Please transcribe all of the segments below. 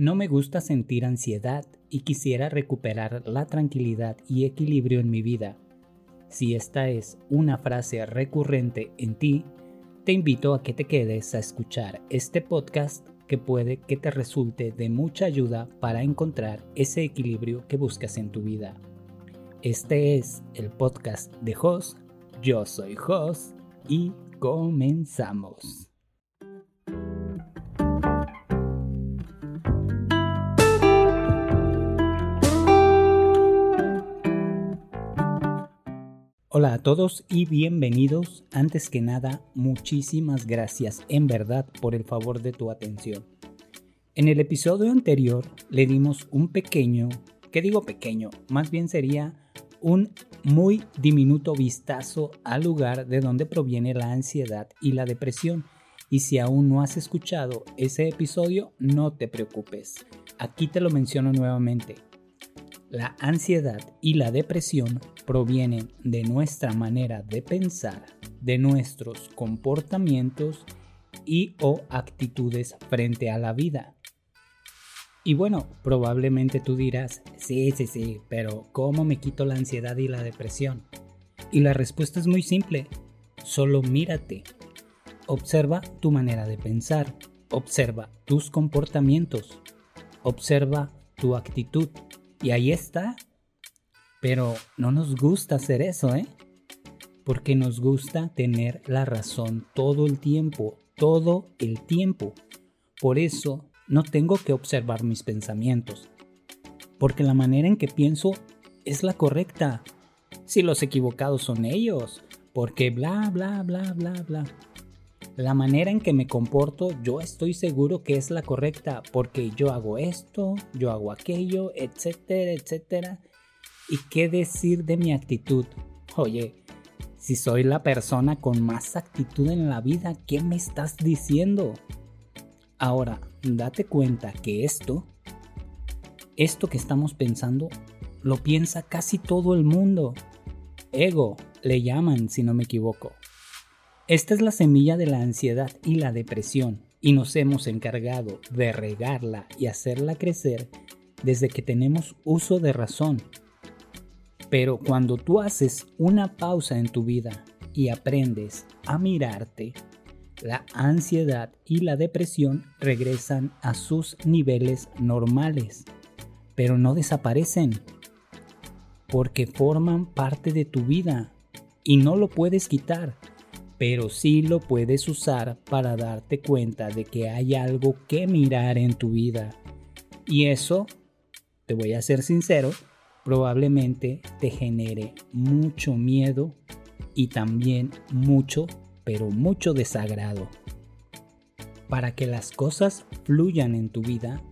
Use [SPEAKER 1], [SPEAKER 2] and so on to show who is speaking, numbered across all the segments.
[SPEAKER 1] No me gusta sentir ansiedad y quisiera recuperar la tranquilidad y equilibrio en mi vida. Si esta es una frase recurrente en ti, te invito a que te quedes a escuchar este podcast que puede que te resulte de mucha ayuda para encontrar ese equilibrio que buscas en tu vida. Este es el podcast de Jos, yo soy Jos y comenzamos. Hola a todos y bienvenidos. Antes que nada, muchísimas gracias en verdad por el favor de tu atención. En el episodio anterior le dimos un pequeño, ¿qué digo pequeño? Más bien sería un muy diminuto vistazo al lugar de donde proviene la ansiedad y la depresión. Y si aún no has escuchado ese episodio, no te preocupes. Aquí te lo menciono nuevamente. La ansiedad y la depresión provienen de nuestra manera de pensar, de nuestros comportamientos y o actitudes frente a la vida. Y bueno, probablemente tú dirás, sí, sí, sí, pero ¿cómo me quito la ansiedad y la depresión? Y la respuesta es muy simple, solo mírate. Observa tu manera de pensar, observa tus comportamientos, observa tu actitud y ahí está. Pero no nos gusta hacer eso, ¿eh? Porque nos gusta tener la razón todo el tiempo, todo el tiempo. Por eso no tengo que observar mis pensamientos. Porque la manera en que pienso es la correcta. Si los equivocados son ellos. Porque bla, bla, bla, bla, bla. La manera en que me comporto yo estoy seguro que es la correcta porque yo hago esto, yo hago aquello, etcétera, etcétera. ¿Y qué decir de mi actitud? Oye, si soy la persona con más actitud en la vida, ¿qué me estás diciendo? Ahora, date cuenta que esto, esto que estamos pensando, lo piensa casi todo el mundo. Ego, le llaman si no me equivoco. Esta es la semilla de la ansiedad y la depresión y nos hemos encargado de regarla y hacerla crecer desde que tenemos uso de razón. Pero cuando tú haces una pausa en tu vida y aprendes a mirarte, la ansiedad y la depresión regresan a sus niveles normales, pero no desaparecen, porque forman parte de tu vida y no lo puedes quitar pero sí lo puedes usar para darte cuenta de que hay algo que mirar en tu vida. Y eso, te voy a ser sincero, probablemente te genere mucho miedo y también mucho, pero mucho desagrado. Para que las cosas fluyan en tu vida,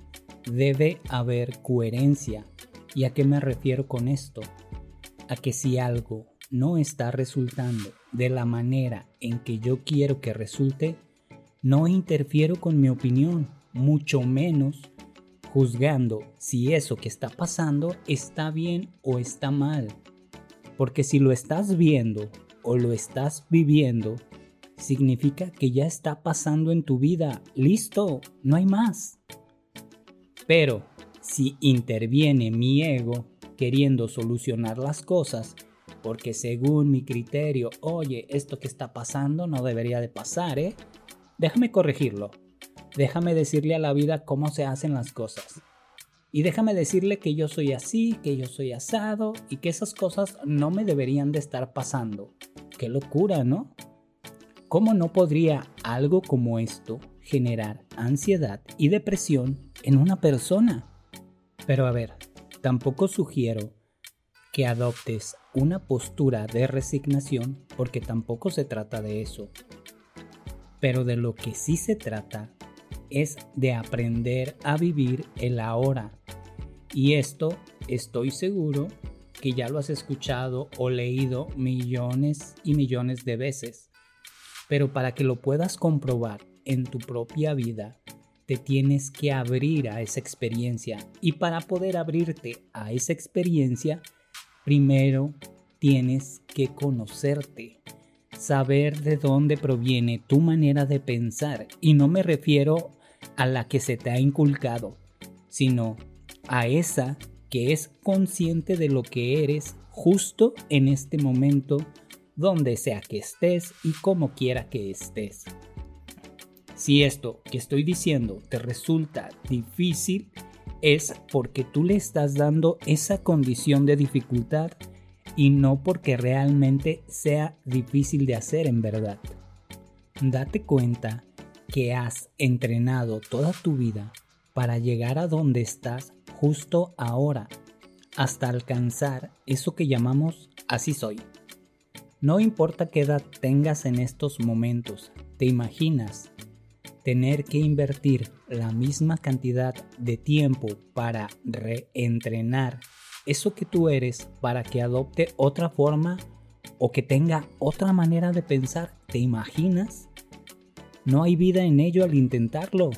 [SPEAKER 1] debe haber coherencia. ¿Y a qué me refiero con esto? A que si algo no está resultando de la manera en que yo quiero que resulte, no interfiero con mi opinión, mucho menos juzgando si eso que está pasando está bien o está mal. Porque si lo estás viendo o lo estás viviendo, significa que ya está pasando en tu vida. Listo, no hay más. Pero si interviene mi ego queriendo solucionar las cosas, porque según mi criterio, oye, esto que está pasando no debería de pasar, ¿eh? Déjame corregirlo. Déjame decirle a la vida cómo se hacen las cosas. Y déjame decirle que yo soy así, que yo soy asado y que esas cosas no me deberían de estar pasando. Qué locura, ¿no? ¿Cómo no podría algo como esto generar ansiedad y depresión en una persona? Pero a ver, tampoco sugiero que adoptes una postura de resignación porque tampoco se trata de eso. Pero de lo que sí se trata es de aprender a vivir el ahora. Y esto estoy seguro que ya lo has escuchado o leído millones y millones de veces. Pero para que lo puedas comprobar en tu propia vida, te tienes que abrir a esa experiencia. Y para poder abrirte a esa experiencia, Primero tienes que conocerte, saber de dónde proviene tu manera de pensar y no me refiero a la que se te ha inculcado, sino a esa que es consciente de lo que eres justo en este momento, donde sea que estés y como quiera que estés. Si esto que estoy diciendo te resulta difícil, es porque tú le estás dando esa condición de dificultad y no porque realmente sea difícil de hacer en verdad. Date cuenta que has entrenado toda tu vida para llegar a donde estás justo ahora, hasta alcanzar eso que llamamos así soy. No importa qué edad tengas en estos momentos, te imaginas tener que invertir la misma cantidad de tiempo para reentrenar eso que tú eres para que adopte otra forma o que tenga otra manera de pensar, ¿te imaginas? No hay vida en ello al intentarlo,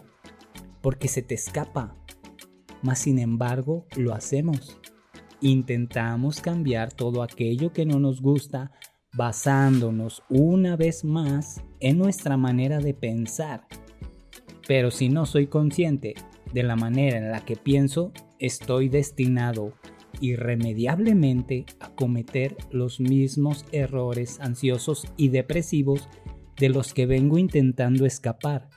[SPEAKER 1] porque se te escapa, mas sin embargo lo hacemos. Intentamos cambiar todo aquello que no nos gusta basándonos una vez más en nuestra manera de pensar. Pero si no soy consciente de la manera en la que pienso, estoy destinado irremediablemente a cometer los mismos errores ansiosos y depresivos de los que vengo intentando escapar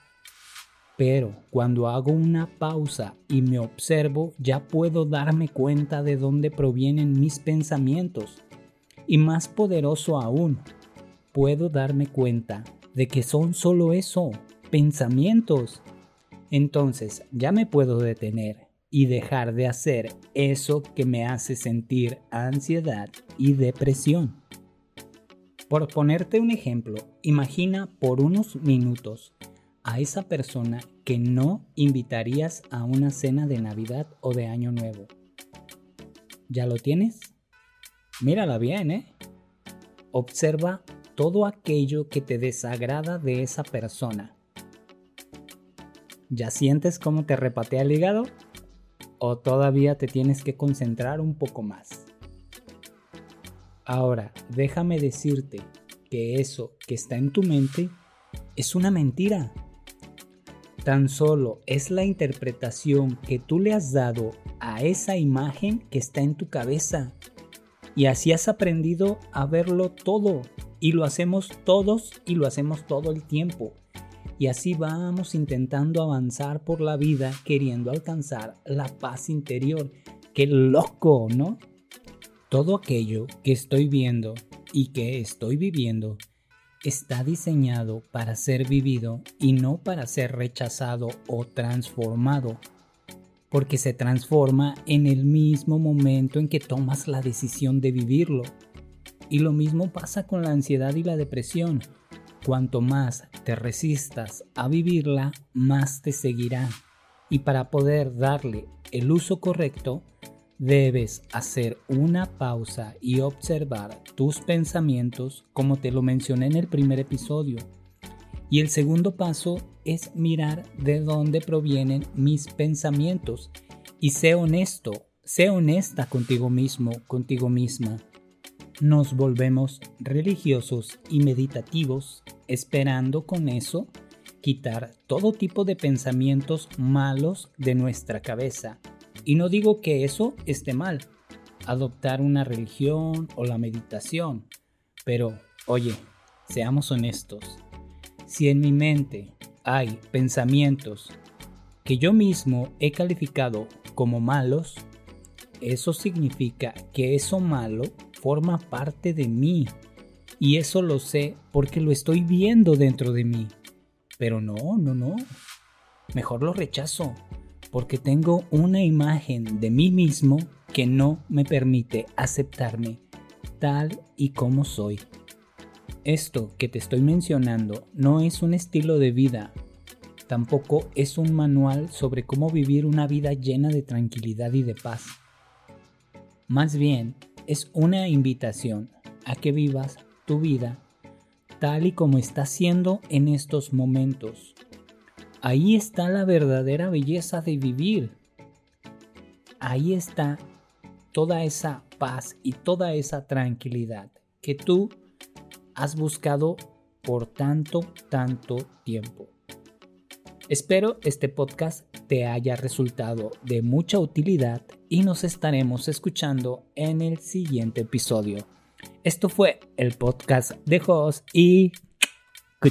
[SPEAKER 1] pero cuando hago una pausa y me observo, ya puedo darme cuenta de dónde provienen mis pensamientos. Y más poderoso aún, puedo darme cuenta de que son solo eso, pensamientos. Entonces ya me puedo detener y dejar de hacer eso que me hace sentir ansiedad y depresión. Por ponerte un ejemplo, imagina por unos minutos a esa persona que no invitarías a una cena de Navidad o de Año Nuevo. ¿Ya lo tienes? Mírala bien, ¿eh? Observa todo aquello que te desagrada de esa persona. ¿Ya sientes cómo te repatea el hígado? ¿O todavía te tienes que concentrar un poco más? Ahora, déjame decirte que eso que está en tu mente es una mentira tan solo es la interpretación que tú le has dado a esa imagen que está en tu cabeza. Y así has aprendido a verlo todo. Y lo hacemos todos y lo hacemos todo el tiempo. Y así vamos intentando avanzar por la vida queriendo alcanzar la paz interior. ¡Qué loco, ¿no? Todo aquello que estoy viendo y que estoy viviendo está diseñado para ser vivido y no para ser rechazado o transformado, porque se transforma en el mismo momento en que tomas la decisión de vivirlo. Y lo mismo pasa con la ansiedad y la depresión. Cuanto más te resistas a vivirla, más te seguirá. Y para poder darle el uso correcto, Debes hacer una pausa y observar tus pensamientos como te lo mencioné en el primer episodio. Y el segundo paso es mirar de dónde provienen mis pensamientos y sé honesto, sé honesta contigo mismo, contigo misma. Nos volvemos religiosos y meditativos esperando con eso quitar todo tipo de pensamientos malos de nuestra cabeza. Y no digo que eso esté mal, adoptar una religión o la meditación, pero oye, seamos honestos, si en mi mente hay pensamientos que yo mismo he calificado como malos, eso significa que eso malo forma parte de mí. Y eso lo sé porque lo estoy viendo dentro de mí. Pero no, no, no. Mejor lo rechazo porque tengo una imagen de mí mismo que no me permite aceptarme tal y como soy. Esto que te estoy mencionando no es un estilo de vida, tampoco es un manual sobre cómo vivir una vida llena de tranquilidad y de paz. Más bien, es una invitación a que vivas tu vida tal y como está siendo en estos momentos, Ahí está la verdadera belleza de vivir. Ahí está toda esa paz y toda esa tranquilidad que tú has buscado por tanto, tanto tiempo. Espero este podcast te haya resultado de mucha utilidad y nos estaremos escuchando en el siguiente episodio. Esto fue el podcast de Jos y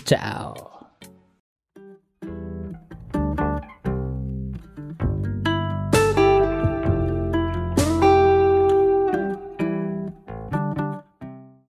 [SPEAKER 1] chao.